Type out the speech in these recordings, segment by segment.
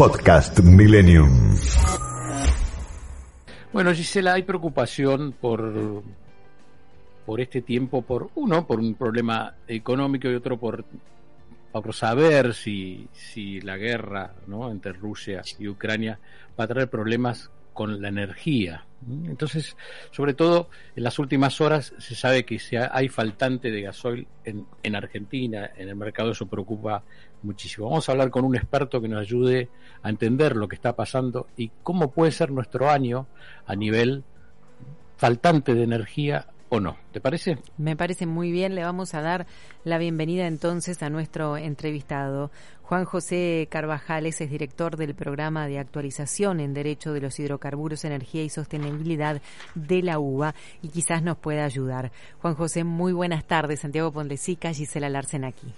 Podcast Millennium. Bueno, Gisela, hay preocupación por, por este tiempo, por uno, por un problema económico y otro por, por saber si, si la guerra ¿no? entre Rusia y Ucrania va a traer problemas con la energía. Entonces, sobre todo en las últimas horas se sabe que si hay faltante de gasoil en, en Argentina, en el mercado, eso preocupa muchísimo. Vamos a hablar con un experto que nos ayude a entender lo que está pasando y cómo puede ser nuestro año a nivel faltante de energía o no. ¿Te parece? Me parece muy bien. Le vamos a dar la bienvenida entonces a nuestro entrevistado. Juan José Carvajales es director del programa de actualización en Derecho de los Hidrocarburos, Energía y Sostenibilidad de la UBA y quizás nos pueda ayudar. Juan José, muy buenas tardes. Santiago Pondesica, Gisela Larsen aquí.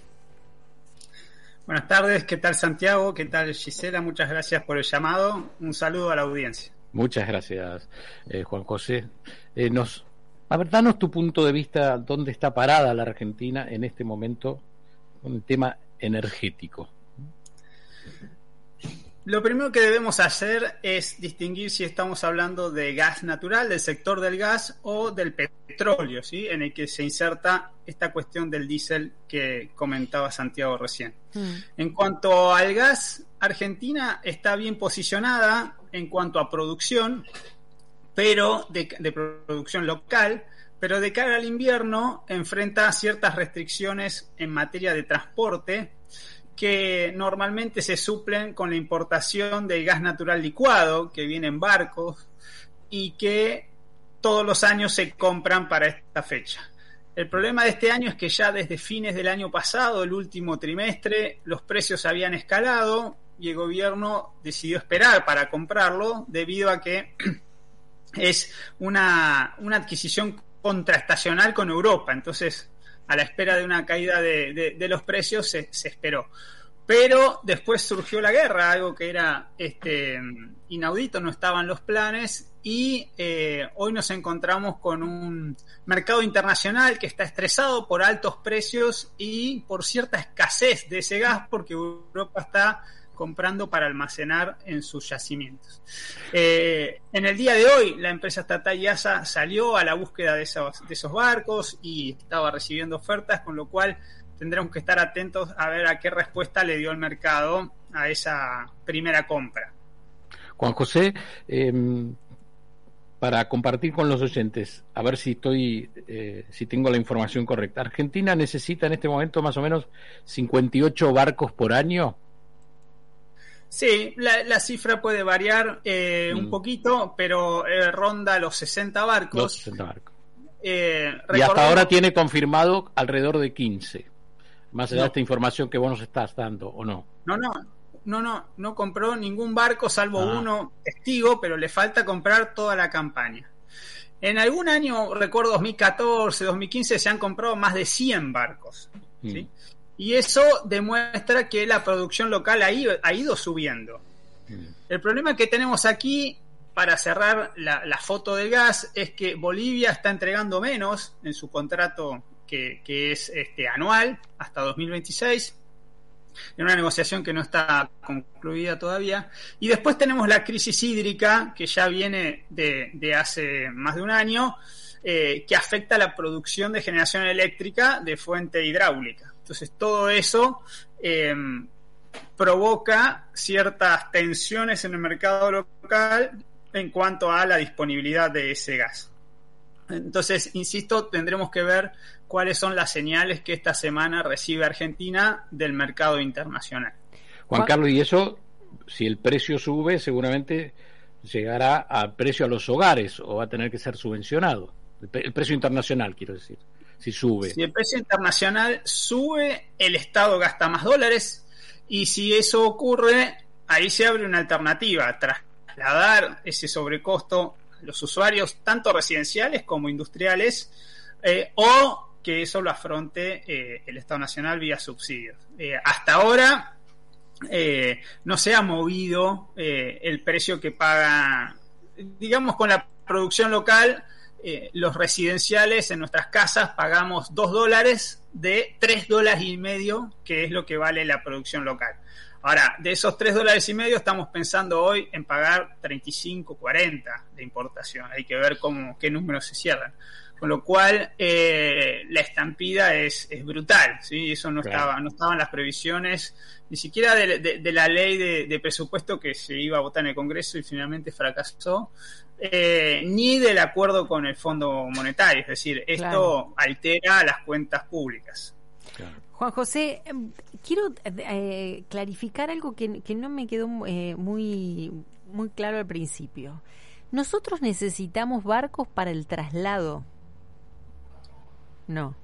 Buenas tardes, ¿qué tal Santiago? ¿Qué tal Gisela? Muchas gracias por el llamado. Un saludo a la audiencia. Muchas gracias, eh, Juan José. Eh, nos a ver, danos tu punto de vista, dónde está parada la Argentina en este momento con el tema energético. Lo primero que debemos hacer es distinguir si estamos hablando de gas natural, del sector del gas o del petróleo, ¿sí? en el que se inserta esta cuestión del diésel que comentaba Santiago recién. Mm. En cuanto al gas, Argentina está bien posicionada en cuanto a producción, pero de, producción local, pero de cara al invierno enfrenta ciertas restricciones en materia de transporte que normalmente se suplen con la importación del gas natural licuado que viene en barcos y que todos los años se compran para esta fecha. El problema de este año es que ya desde fines del año pasado, el último trimestre, los precios habían escalado y el gobierno decidió esperar para comprarlo debido a que es una, una adquisición contraestacional con Europa. Entonces, a la espera de una caída de, de, los precios se, se, esperó. Pero después surgió la guerra, algo que era este, inaudito, no estaban los planes y eh, hoy nos encontramos con un mercado internacional que está estresado por altos precios y por cierta escasez de ese gas porque Europa está comprando para almacenar en sus yacimientos. Eh, en el día de hoy, la empresa estatal Yasa salió a la búsqueda de esos, de esos barcos y estaba recibiendo ofertas, con lo cual tendremos que estar atentos a ver a qué respuesta le dio el mercado a esa primera compra. Juan José, em, para compartir con los oyentes, a ver si estoy, eh, si tengo la información correcta. Argentina necesita en este momento más o menos 58 barcos por año Sí, la, cifra puede variar eh, un mm. poquito, pero eh, ronda los 60 barcos. Los 60 barcos. Eh, y hasta ahora tiene confirmado alrededor de 15. Más allá de esta información que vos nos estás dando, ¿o no? No, no, no, no, no compró ningún barco salvo ah. uno testigo, pero le falta comprar toda la campaña. En algún año, recuerdo 2014, 2015, se han comprado más de 100 barcos. ¿sí? Y eso demuestra que la producción local ha ido, ha ido subiendo. El problema que tenemos aquí, para cerrar la, foto del gas, es que Bolivia está entregando menos en su contrato que, es este, anual hasta 2026 en una negociación que no está concluida todavía. Y después tenemos la crisis hídrica, que ya viene de, hace más de un año, eh, que afecta la producción de generación eléctrica de fuente hidráulica. Entonces todo eso em, provoca ciertas tensiones en el mercado local en cuanto a la disponibilidad de ese gas. Entonces, insisto, tendremos que ver cuáles son las señales que esta semana recibe Argentina del mercado internacional. Juan Carlos, y eso, si el precio sube, seguramente llegará al precio a los hogares o va a tener que ser subvencionado. El precio internacional, quiero decir si sube. El precio internacional sube, el Estado gasta más dólares y si eso ocurre, ahí se abre una alternativa, trasladar ese sobrecosto a los usuarios, tanto residenciales como industriales, eh, o que eso lo afronte eh, el Estado Nacional vía subsidios. Eh, hasta ahora no se ha movido el precio que paga, digamos, con la producción local eh, los residenciales en nuestras casas pagamos 2 dólares de 3 dólares y medio, que es lo que vale la producción local. Ahora, de esos 3 dólares y medio estamos pensando hoy en pagar 35, 40 de importación. Hay que ver cómo, qué números se cierran. Con lo cual, eh, la estampida es, es brutal, ¿sí? Eso no, estaba, no estaban las previsiones, ni siquiera de, la ley de, presupuesto que se iba a votar en el Congreso y finalmente fracasó, eh, ni del acuerdo con el Fondo Monetario. Es decir, esto altera las cuentas públicas. Juan José, em, quiero eh, clarificar algo que, que, no me quedó muy, muy claro al principio. Nosotros necesitamos barcos para el traslado no.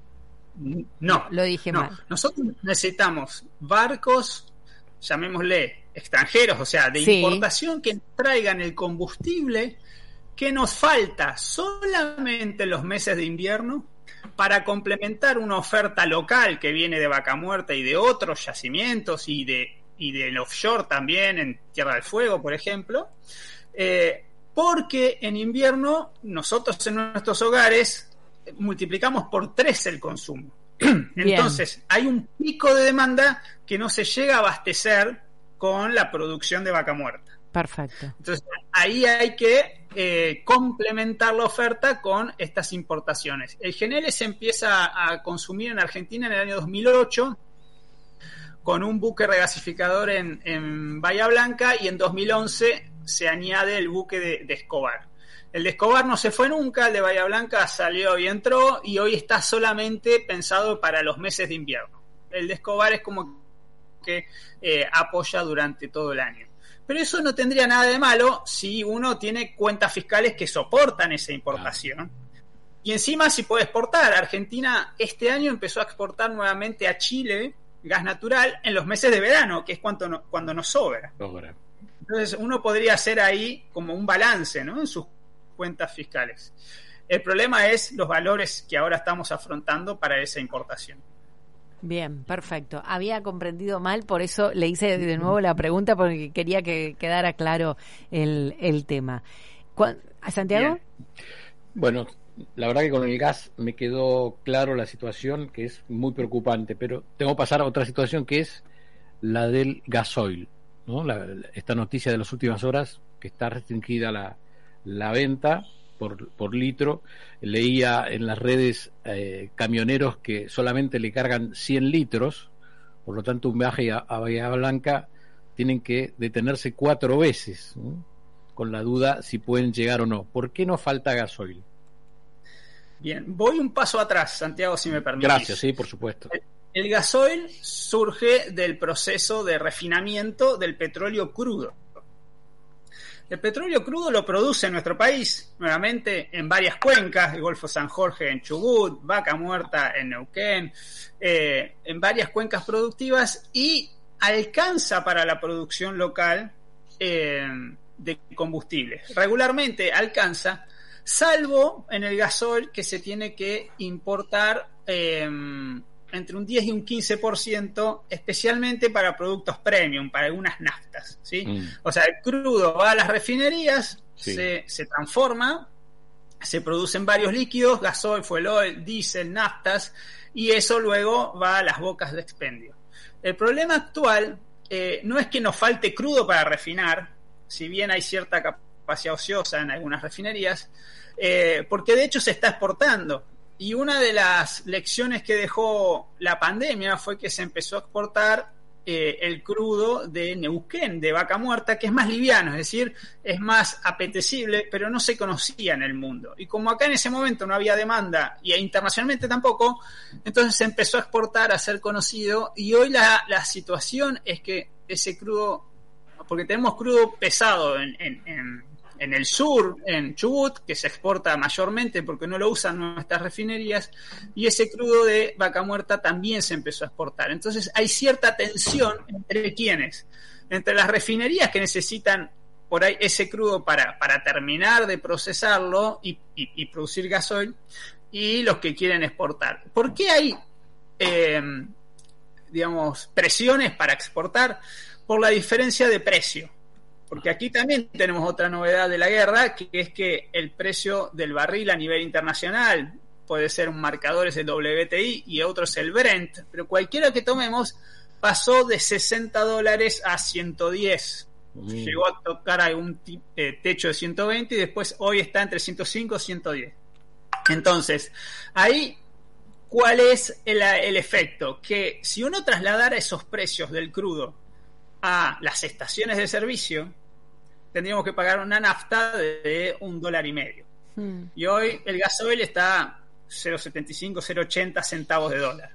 No. Lo dije mal. Nosotros necesitamos barcos, llamémosle extranjeros, o sea, de importación que traigan el combustible que nos falta solamente en los meses de invierno para complementar una oferta local que viene de Vaca Muerta y de otros yacimientos y de y del offshore también en Tierra del Fuego, por ejemplo, eh, porque en invierno nosotros en nuestros hogares multiplicamos por tres el consumo. Entonces, hay un pico de demanda que no se llega a abastecer con la producción de vaca muerta. Perfecto. Entonces, ahí hay que eh, complementar la oferta con estas importaciones. El Genele se empieza a consumir en Argentina en el año 2008 con un buque regasificador en, Bahía Blanca y en 2011 se añade el buque de Escobar. El de Escobar no se fue nunca, el de Bahía Blanca salió y entró y hoy está solamente pensado para los meses de invierno. El de Escobar es como que eh, apoya durante todo el año. Pero eso no tendría nada de malo si uno tiene cuentas fiscales que soportan esa importación. Y encima si puede exportar. Argentina este año empezó a exportar nuevamente a Chile gas natural en los meses de verano, que es cuando, cuando nos sobra. Entonces uno podría hacer ahí como un balance ¿no? en sus cuentas fiscales. El problema es los valores que ahora estamos afrontando para esa importación. Bien, perfecto. Había comprendido mal, por eso le hice de nuevo la pregunta porque quería que quedara claro el, el tema. ¿A Santiago? Bueno, la verdad que con el gas me quedó claro la situación que es muy preocupante, pero tengo que pasar a otra situación que es la del gasoil. ¿no? esta noticia de las últimas horas que está restringida la, la venta por, por litro. Leía en las redes eh, camioneros que solamente le cargan 100 litros, por lo tanto un viaje a, Bahía Blanca tienen que detenerse cuatro veces, con la duda si pueden llegar o no. ¿Por qué no falta gasoil? Bien, voy un paso atrás, Santiago, si me permite. Gracias, sí, por supuesto. el gasoil surge del proceso de refinamiento del petróleo crudo. El petróleo crudo lo produce en nuestro país, nuevamente en varias cuencas, el Golfo San Jorge en Chubut, Vaca Muerta en Neuquén, eh, en varias cuencas productivas y alcanza para la producción local eh, de combustibles. Regularmente alcanza, salvo en el gasol que se tiene que importar eh, entre un 10 y un 15%, especialmente para productos premium, para algunas naftas. ¿sí? Mm. O sea, el crudo va a las refinerías, se, transforma, se producen varios líquidos, gasoil, fuel oil, diésel, naftas, y eso luego va a las bocas de expendio. El problema actual eh, no es que nos falte crudo para refinar, si bien hay cierta capacidad ociosa en algunas refinerías, eh, porque de hecho se está exportando. Y una de las lecciones que dejó la pandemia fue que se empezó a exportar eh, el crudo de Neuquén, de vaca muerta, que es más liviano, es decir, es más apetecible, pero no se conocía en el mundo. Y como acá en ese momento no había demanda y internacionalmente tampoco, entonces se empezó a exportar, a ser conocido, y hoy la, situación es que ese crudo, porque tenemos crudo pesado en, en en el sur, en Chubut, que se exporta mayormente porque no lo usan nuestras refinerías, y ese crudo de vaca muerta también se empezó a exportar. Entonces hay cierta tensión entre quienes, entre las refinerías que necesitan por ahí ese crudo para, para terminar de procesarlo y, producir gasoil, y los que quieren exportar. ¿Por qué hay, eh, digamos, presiones para exportar? Por la diferencia de precio. Porque aquí también tenemos otra novedad de la guerra, que es que el precio del barril a nivel internacional puede ser un marcador es el WTI y otro es el Brent, pero cualquiera que tomemos pasó de 60 dólares a 110. Mm. Llegó a tocar algún eh, techo de 120 y después hoy está entre 105 y 110. Entonces, ahí, ¿cuál es el, el efecto? Que si uno trasladara esos precios del crudo a las estaciones de servicio, tendríamos que pagar una nafta de un dólar y medio. Mm. Y hoy el gasoil está a 0,75, 0,80 centavos de dólar.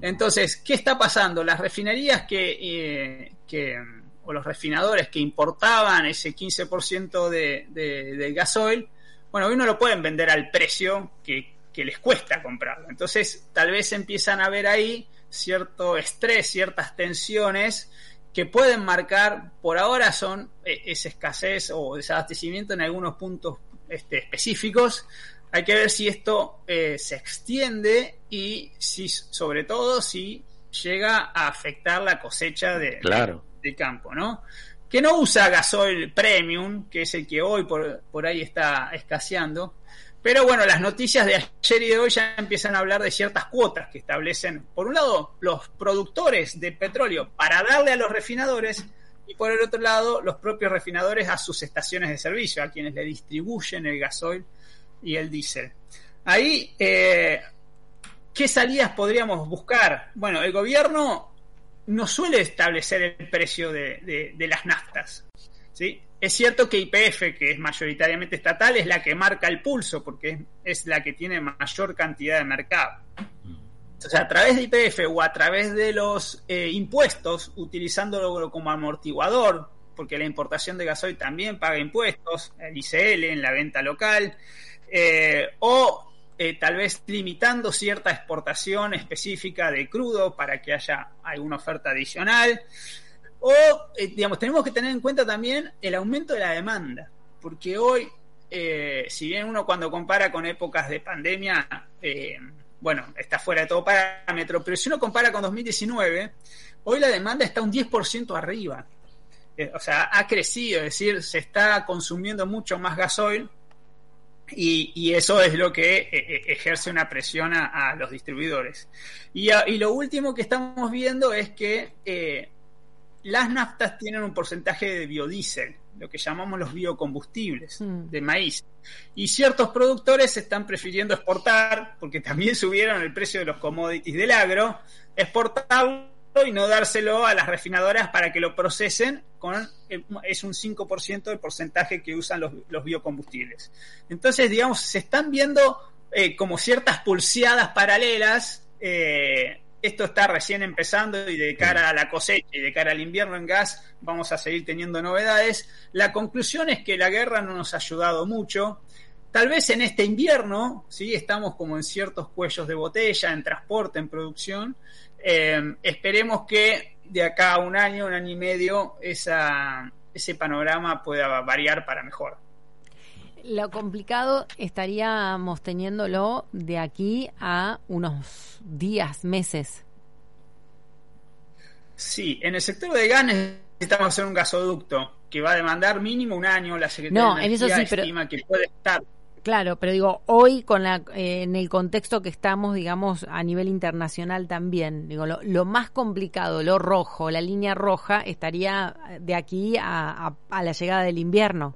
Entonces, ¿qué está pasando? Las refinerías que, eh, que o los refinadores que importaban ese 15% de, de, del gasoil, bueno, hoy no lo pueden vender al precio que, que les cuesta comprarlo. Entonces, tal vez empiezan a ver ahí cierto estrés, ciertas tensiones que pueden marcar, por ahora son eh, esa escasez o desabastecimiento en algunos puntos este, específicos. Hay que ver si esto eh, se extiende y si, sobre todo, si llega a afectar la cosecha de, Claro. de campo, ¿no? Que no usa gasoil premium, que es el que hoy por, por ahí está escaseando. Pero bueno, las noticias de ayer y de hoy ya empiezan a hablar de ciertas cuotas que establecen, por un lado, los productores de petróleo para darle a los refinadores y por el otro lado, los propios refinadores a sus estaciones de servicio, a quienes le distribuyen el gasoil y el diésel. Ahí, eh, ¿qué salidas podríamos buscar? Bueno, el gobierno no suele establecer el precio de, de, de las naftas. ¿Sí? Es cierto que IPF, que es mayoritariamente estatal, es la que marca el pulso, porque es, la que tiene mayor cantidad de mercado. O sea, a través de IPF o a través de los eh, impuestos, utilizándolo como amortiguador, porque la importación de gasoil también paga impuestos, el ICL en la venta local, eh, o eh, tal vez limitando cierta exportación específica de crudo para que haya alguna oferta adicional. O, eh, digamos, tenemos que tener en cuenta también el aumento de la demanda, porque hoy, eh, si bien uno cuando compara con épocas de pandemia, eh, bueno, está fuera de todo parámetro, pero si uno compara con 2019, hoy la demanda está un 10% arriba. O sea, ha crecido, es decir, se está consumiendo mucho más gasoil y, y eso es lo que ejerce una presión a, los distribuidores. Y, y, lo último que estamos viendo es que las naftas tienen un porcentaje de biodiesel, lo que llamamos los biocombustibles mm. de maíz. Y ciertos productores están prefiriendo exportar, porque también subieron el precio de los commodities del agro, exportarlo y no dárselo a las refinadoras para que lo procesen con es un 5% del porcentaje que usan los, los, biocombustibles. Entonces, digamos, se están viendo eh, como ciertas pulseadas paralelas. Eh, esto está recién empezando y de cara a la cosecha y de cara al invierno en gas vamos a seguir teniendo novedades. La conclusión es que la guerra no nos ha ayudado mucho. Tal vez en este invierno, ¿sí? estamos como en ciertos cuellos de botella, en transporte, en producción. Eh, esperemos que de acá a un año, un año y medio, ese panorama pueda variar para mejor. Lo complicado estaríamos teniéndolo de aquí a unos días, meses. Sí, en el sector de gas necesitamos hacer un gasoducto que va a demandar mínimo un año. La Secretaría no, de en eso sí, pero... que puede estar Claro, pero digo, hoy con la, eh, en el contexto que estamos, digamos, a nivel internacional también, digo, lo, lo, más complicado, lo rojo, la línea roja, estaría de aquí a, a, a la llegada del invierno.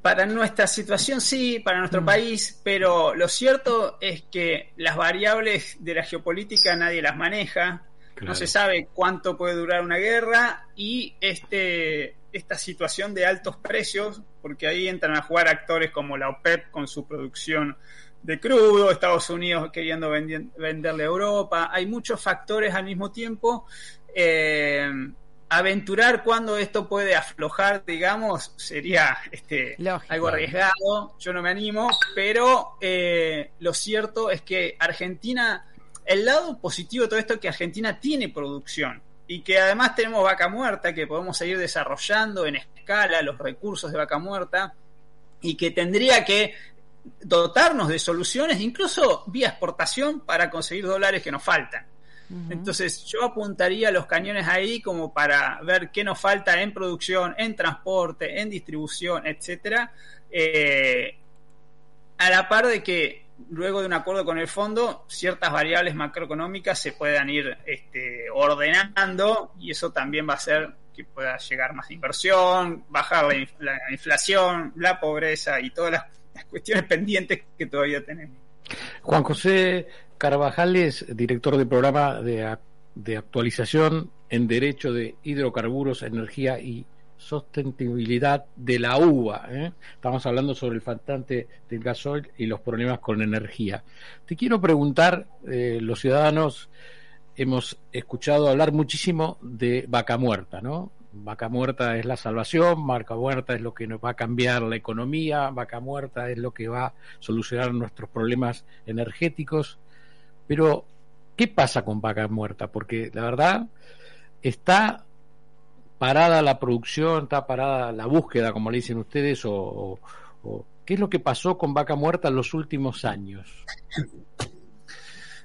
Para nuestra situación sí, para nuestro mm. país, pero lo cierto es que las variables de la geopolítica nadie las maneja, claro. no se sabe cuánto puede durar una guerra y este esta situación de altos precios, porque ahí entran a jugar actores como la OPEP con su producción de crudo, Estados Unidos queriendo vender, venderle a Europa, hay muchos factores al mismo tiempo. Eh, aventurar cuando esto puede aflojar, digamos, sería este, algo arriesgado, yo no me animo, pero eh, lo cierto es que Argentina, el lado positivo de todo esto es que Argentina tiene producción, y que además tenemos vaca muerta que podemos seguir desarrollando en escala los recursos de vaca muerta y que tendría que dotarnos de soluciones, incluso vía exportación, para conseguir dólares que nos faltan. Uh -huh. Entonces yo apuntaría los cañones ahí como para ver qué nos falta en producción, en transporte, en distribución, etcétera, eh, a la par de que luego de un acuerdo con el fondo, ciertas variables macroeconómicas se puedan ir este, ordenando y eso también va a hacer que pueda llegar más inversión, bajar la, inflación, la pobreza y todas las, cuestiones pendientes que todavía tenemos. Juan José Carvajales, director del programa de, de actualización en Derecho de Hidrocarburos, Energía y sostenibilidad de la uva. ¿eh? Estamos hablando sobre el faltante del gasoil y los problemas con energía. Te quiero preguntar, eh, los ciudadanos hemos escuchado hablar muchísimo de vaca muerta, ¿no? Vaca muerta es la salvación, vaca muerta es lo que nos va a cambiar la economía, vaca muerta es lo que va a solucionar nuestros problemas energéticos. Pero, ¿qué pasa con vaca muerta? Porque la verdad está parada la producción, está parada la búsqueda, como le dicen ustedes, o, qué es lo que pasó con Vaca Muerta en los últimos años.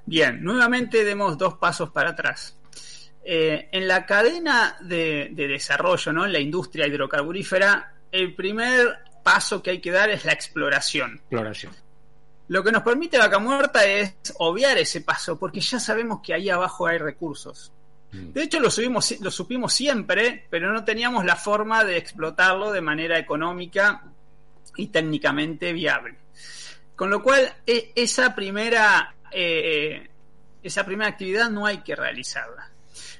Bien, nuevamente demos dos pasos para atrás. Eh, en la cadena de, desarrollo, ¿no? en la industria hidrocarburífera, el primer paso que hay que dar es la exploración. Exploración. Lo que nos permite Vaca Muerta es obviar ese paso, porque ya sabemos que ahí abajo hay recursos. Mm. De hecho, lo, subimos, lo supimos siempre, pero no teníamos la forma de explotarlo de manera económica y técnicamente viable. Con lo cual, e, esa primera, eh, esa primera actividad no hay que realizarla.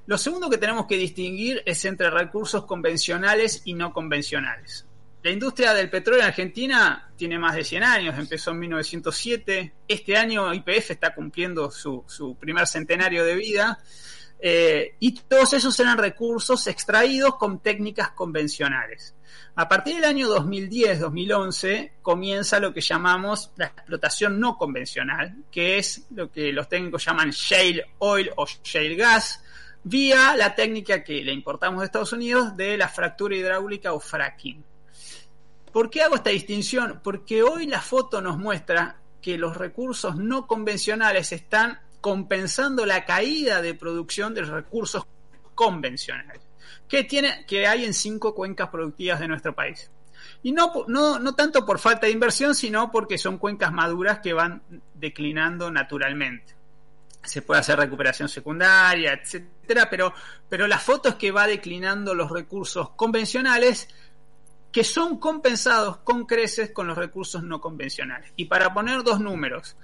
Lo segundo que tenemos que distinguir es entre recursos convencionales y no convencionales. La industria del petróleo en Argentina tiene más de 100 años, empezó en 1907. Este año IPF está cumpliendo su, primer centenario de vida eh, y todos esos eran recursos extraídos con técnicas convencionales. A partir del año 2010-2011 comienza lo que llamamos la explotación no convencional, que es lo que los técnicos llaman shale oil o shale gas, vía la técnica que le importamos de Estados Unidos de la fractura hidráulica o fracking. ¿Por qué hago esta distinción? Porque hoy la foto nos muestra que los recursos no convencionales están compensando la caída de producción de recursos convencionales que, tiene, que hay en cinco cuencas productivas de nuestro país. Y no, no, no tanto por falta de inversión, sino porque son cuencas maduras que van declinando naturalmente. Se puede hacer recuperación secundaria, etcétera, pero, pero la foto es que va declinando los recursos convencionales que son compensados con creces con los recursos no convencionales. Y para poner dos números,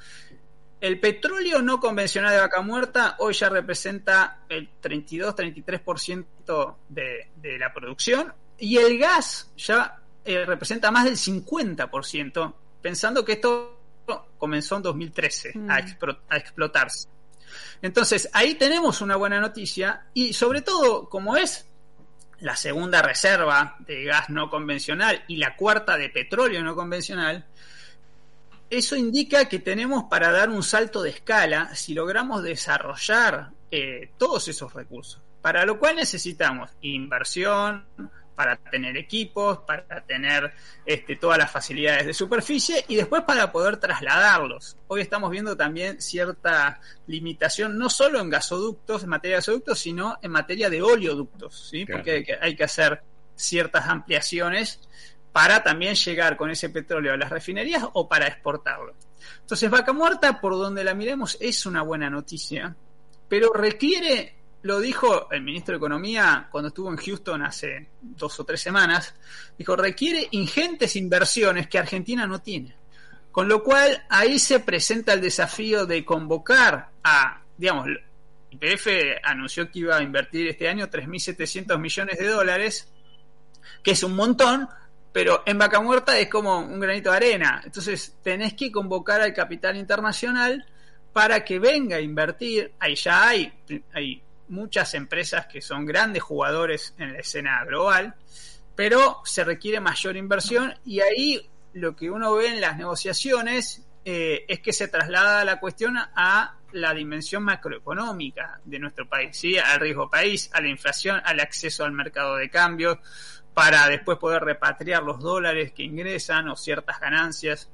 el petróleo no convencional de vaca muerta hoy ya representa el 32-33% de, de la producción y el gas ya eh, representa más del 50%, pensando que esto comenzó en 2013 a, mm. a explotarse. Entonces, ahí tenemos una buena noticia y sobre todo, como es la segunda reserva de gas no convencional y la cuarta de petróleo no convencional, eso indica que tenemos para dar un salto de escala si logramos desarrollar eh, todos esos recursos. Para lo cual necesitamos inversión, para tener equipos, para tener este, todas las facilidades de superficie y después para poder trasladarlos. Hoy estamos viendo también cierta limitación, no solo en gasoductos, en materia de gasoductos, sino en materia de oleoductos, ¿sí? porque hay que hacer ciertas ampliaciones para también llegar con ese petróleo a las refinerías o para exportarlo. Entonces, vaca muerta, por donde la miremos, es una buena noticia, pero requiere, lo dijo el ministro de Economía cuando estuvo en Houston hace dos o tres semanas, dijo, requiere ingentes inversiones que Argentina no tiene. Con lo cual, ahí se presenta el desafío de convocar a, digamos, YPF anunció que iba a invertir este año 3.700 millones de dólares, que es un montón, pero en Vaca Muerta es como un granito de arena. Entonces tenés que convocar al capital internacional para que venga a invertir. Ahí ya hay, hay muchas empresas que son grandes jugadores en la escena global, pero se requiere mayor inversión y ahí lo que uno ve en las negociaciones eh, es que se traslada la cuestión a la dimensión macroeconómica de nuestro país, ¿sí? al riesgo país, a la inflación, al acceso al mercado de cambios, para después poder repatriar los dólares que ingresan o ciertas ganancias.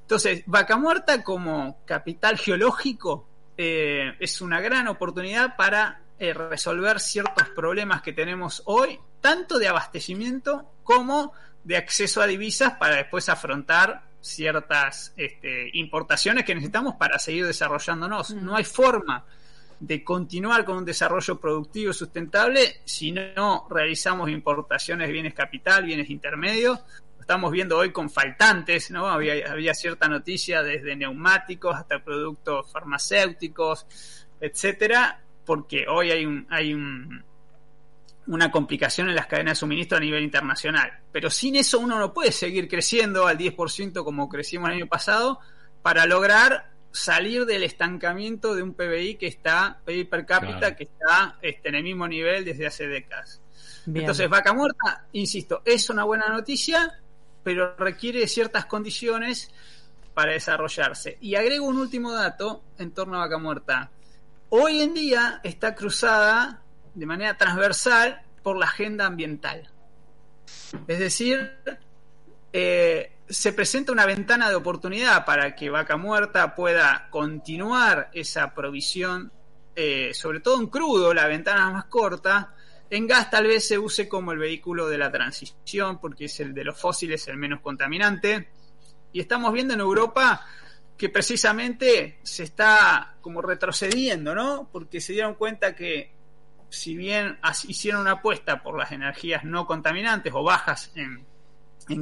Entonces, Vaca Muerta como capital geológico eh, es una gran oportunidad para eh, resolver ciertos problemas que tenemos hoy, tanto de abastecimiento como de acceso a divisas para después afrontar ciertas este, importaciones que necesitamos para seguir desarrollándonos. No hay forma de continuar con un desarrollo productivo y sustentable si no realizamos importaciones de bienes capital, bienes intermedios. Lo estamos viendo hoy con faltantes, ¿no? Había, había cierta noticia desde neumáticos hasta productos farmacéuticos, etcétera, porque hoy hay un, hay un, una complicación en las cadenas de suministro a nivel internacional. Pero sin eso uno no puede seguir creciendo al 10% como crecimos el año pasado para lograr salir del estancamiento de un PBI que está, PBI per cápita, que está este, en el mismo nivel desde hace décadas. Entonces, vaca muerta, insisto, es una buena noticia, pero requiere ciertas condiciones para desarrollarse. Y agrego un último dato en torno a vaca muerta. Hoy en día está cruzada de manera transversal por la agenda ambiental. Es decir, eh, se presenta una ventana de oportunidad para que Vaca Muerta pueda continuar esa provisión, eh, sobre todo en crudo, la ventana más corta. En gas tal vez se use como el vehículo de la transición, porque es el de los fósiles el menos contaminante. Y estamos viendo en Europa que precisamente se está como retrocediendo, ¿no? Porque se dieron cuenta que si bien hicieron una apuesta por las energías no contaminantes o bajas en,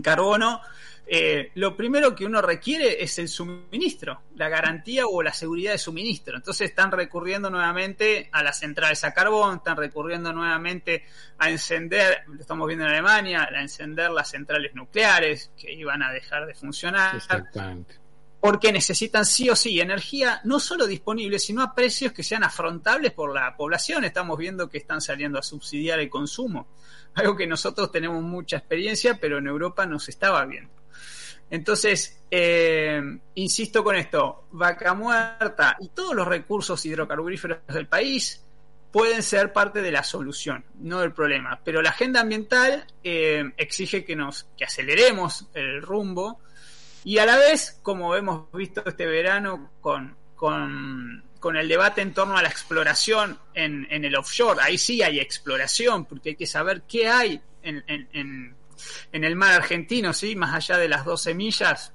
carbono, eh, lo primero que uno requiere es el suministro, la garantía o la seguridad de suministro. Entonces están recurriendo nuevamente a las centrales a carbón, están recurriendo nuevamente a encender, lo estamos viendo en Alemania, a encender las centrales nucleares que iban a dejar de funcionar. Exactamente porque necesitan sí o sí energía no solo disponible, sino a precios que sean afrontables por la población. Estamos viendo que están saliendo a subsidiar el consumo, algo que nosotros tenemos mucha experiencia, pero en Europa no se estaba viendo. Entonces, eh, insisto con esto, vaca muerta y todos los recursos hidrocarburíferos del país pueden ser parte de la solución, no del problema. Pero la agenda ambiental eh, exige que nos que aceleremos el rumbo y a la vez, como hemos visto este verano con, con, el debate en torno a la exploración en, el offshore, ahí sí hay exploración, porque hay que saber qué hay en, en, en el mar argentino, ¿sí? más allá de las 12 millas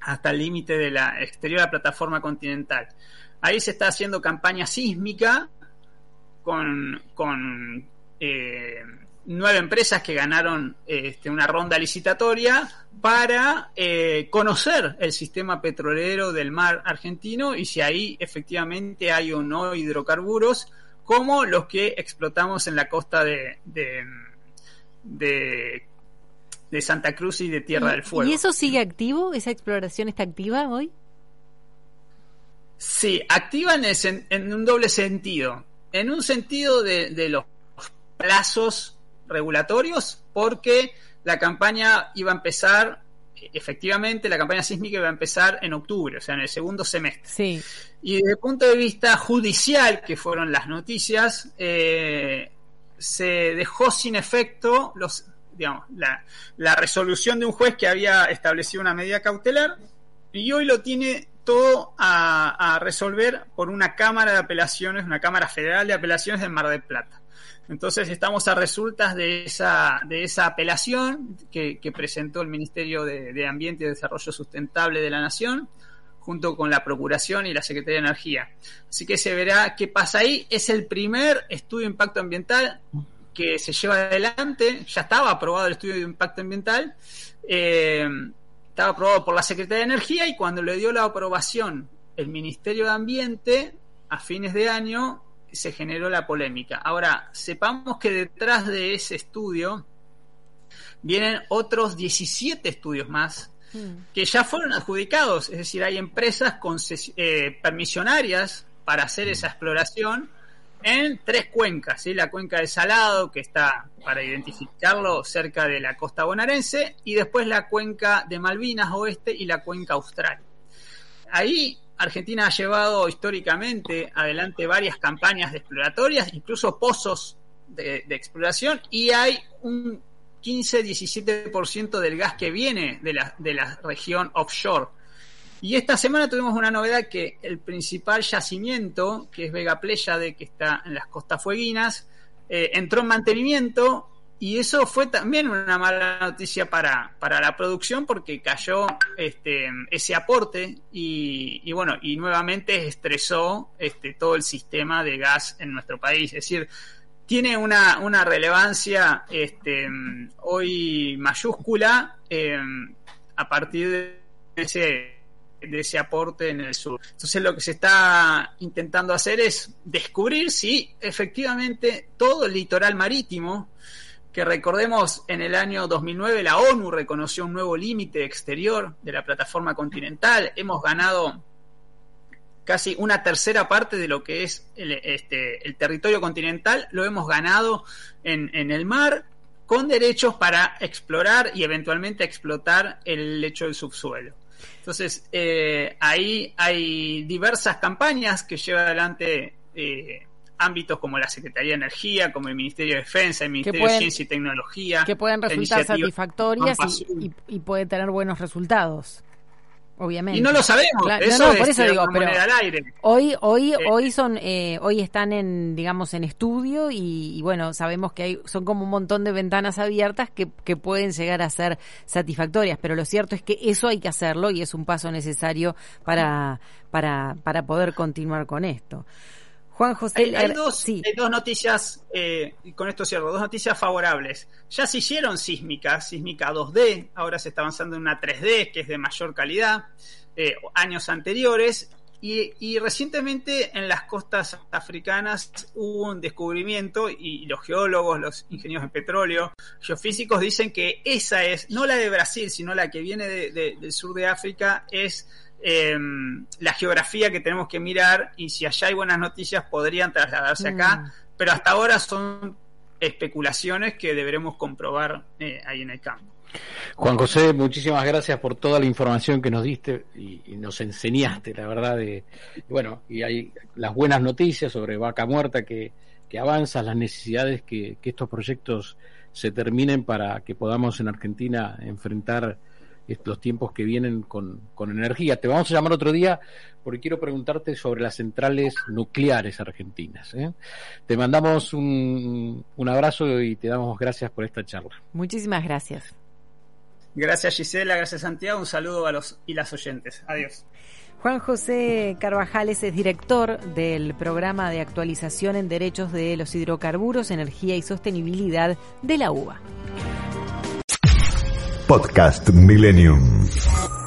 hasta el límite de la exterior de la plataforma continental. Ahí se está haciendo campaña sísmica con, con eh, nueve empresas que ganaron este, una ronda licitatoria para eh, conocer el sistema petrolero del mar argentino y si ahí efectivamente hay o no hidrocarburos como los que explotamos en la costa de, de, de, Santa Cruz y de Tierra del Fuego. ¿Y eso sigue activo? ¿Esa exploración está activa hoy? Sí, activa en, en un doble sentido. En un sentido de, de los plazos regulatorios porque la campaña iba a empezar, efectivamente, la campaña sísmica iba a empezar en octubre, o sea, en el segundo semestre. Y desde el punto de vista judicial, que fueron las noticias, eh, se dejó sin efecto los, digamos, la, la resolución de un juez que había establecido una medida cautelar y hoy lo tiene todo a, a, resolver por una Cámara de Apelaciones, una Cámara Federal de Apelaciones del Mar del Plata. Entonces estamos a resultas de esa, de esa apelación que, presentó el Ministerio de, Ambiente y Desarrollo Sustentable de la Nación junto con la Procuración y la Secretaría de Energía. Así que se verá qué pasa ahí. Es el primer estudio de impacto ambiental que se lleva adelante. Ya estaba aprobado el estudio de impacto ambiental. Eh, estaba aprobado por la Secretaría de Energía y cuando le dio la aprobación el Ministerio de Ambiente a fines de año se generó la polémica. Ahora, sepamos que detrás de ese estudio vienen otros 17 estudios más hmm. que ya fueron adjudicados, es decir, hay empresas con, eh, permisionarias para hacer esa exploración en tres cuencas, ¿sí? la cuenca del Salado, que está, para identificarlo, cerca de la costa bonaerense, y después la cuenca de Malvinas Oeste y la cuenca Austral. Ahí Argentina ha llevado históricamente adelante varias campañas de exploratorias, incluso pozos de, exploración, y hay un 15-17% del gas que viene de la, de la región offshore. Y esta semana tuvimos una novedad que el principal yacimiento, que es Vega Pléyade, que está en las costas fueguinas, eh, entró en mantenimiento y eso fue también una mala noticia para, para la producción porque cayó este, ese aporte y, bueno, y nuevamente estresó este, todo el sistema de gas en nuestro país. Es decir, tiene una, una relevancia este, hoy mayúscula eh, a partir de ese de ese aporte en el sur. Entonces lo que se está intentando hacer es descubrir si efectivamente todo el litoral marítimo que recordemos en el año 2009 la ONU reconoció un nuevo límite exterior de la plataforma continental. Hemos ganado casi una tercera parte de lo que es el, este, territorio continental, lo hemos ganado en, en, el mar con derechos para explorar y eventualmente explotar el lecho del subsuelo. Entonces, eh, ahí hay diversas campañas que lleva adelante eh, ámbitos como la Secretaría de Energía, como el Ministerio de Defensa, el Ministerio de Ciencia y Tecnología. Que pueden resultar satisfactorias y, y, pueden tener buenos resultados. Obviamente. Y no lo sabemos. eso no, por eso digo, pero al aire. hoy, hoy, eh, hoy son, eh, hoy están en, digamos, en estudio y, bueno, sabemos que hay, son como un montón de ventanas abiertas que, que pueden llegar a ser satisfactorias, pero lo cierto es que eso hay que hacerlo y es un paso necesario para, para, para poder continuar con esto. Juan José. Hay, dos, dos, noticias, eh, con esto cierro, dos noticias favorables. Ya se hicieron sísmicas, sísmica 2D, ahora se está avanzando en una 3D, que es de mayor calidad, eh, años anteriores. Y, recientemente en las costas africanas hubo un descubrimiento y, los geólogos, los ingenieros de petróleo, geofísicos dicen que esa es, no la de Brasil, sino la que viene del sur de África, es Em, la geografía que tenemos que mirar y si allá hay buenas noticias podrían trasladarse acá, mm. pero hasta ahora son especulaciones que deberemos comprobar eh, ahí en el campo. Juan José, muchísimas gracias por toda la información que nos diste y, nos enseñaste, la verdad, de, bueno, y hay las buenas noticias sobre Vaca Muerta que, que avanzan, las necesidades que, que estos proyectos se terminen para que podamos en Argentina enfrentar los tiempos que vienen con, energía. Te vamos a llamar otro día porque quiero preguntarte sobre las centrales nucleares argentinas. ¿eh? Te mandamos un, un abrazo y te damos gracias por esta charla. Muchísimas gracias. Gracias Gisela, gracias Santiago, un saludo a los y las oyentes. Adiós. Juan José Carvajales es director del programa de actualización en derechos de los hidrocarburos, energía y sostenibilidad de la UBA. Podcast Millennium.